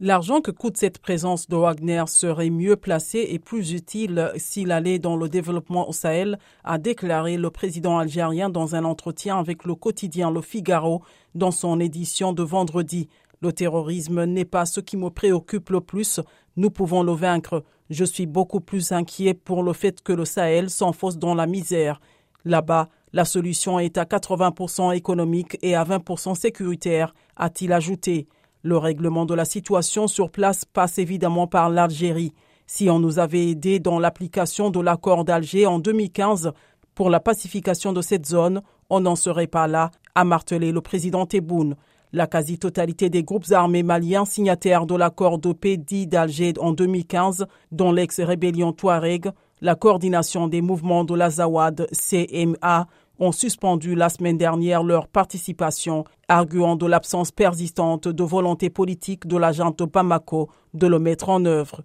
L'argent que coûte cette présence de Wagner serait mieux placé et plus utile s'il allait dans le développement au Sahel, a déclaré le président algérien dans un entretien avec le quotidien Le Figaro dans son édition de vendredi. Le terrorisme n'est pas ce qui me préoccupe le plus, nous pouvons le vaincre. Je suis beaucoup plus inquiet pour le fait que le Sahel s'enfonce dans la misère. Là-bas, la solution est à 80% économique et à 20% sécuritaire, a-t-il ajouté. Le règlement de la situation sur place passe évidemment par l'Algérie. Si on nous avait aidé dans l'application de l'accord d'Alger en 2015 pour la pacification de cette zone, on n'en serait pas là, a martelé le président Tebboune. La quasi-totalité des groupes armés maliens signataires de l'accord de paix dit d'Alger en 2015, dont l'ex-rébellion Touareg, la coordination des mouvements de l'Azawad CMA, ont suspendu la semaine dernière leur participation, arguant de l'absence persistante de volonté politique de l'agent Bamako de le mettre en œuvre.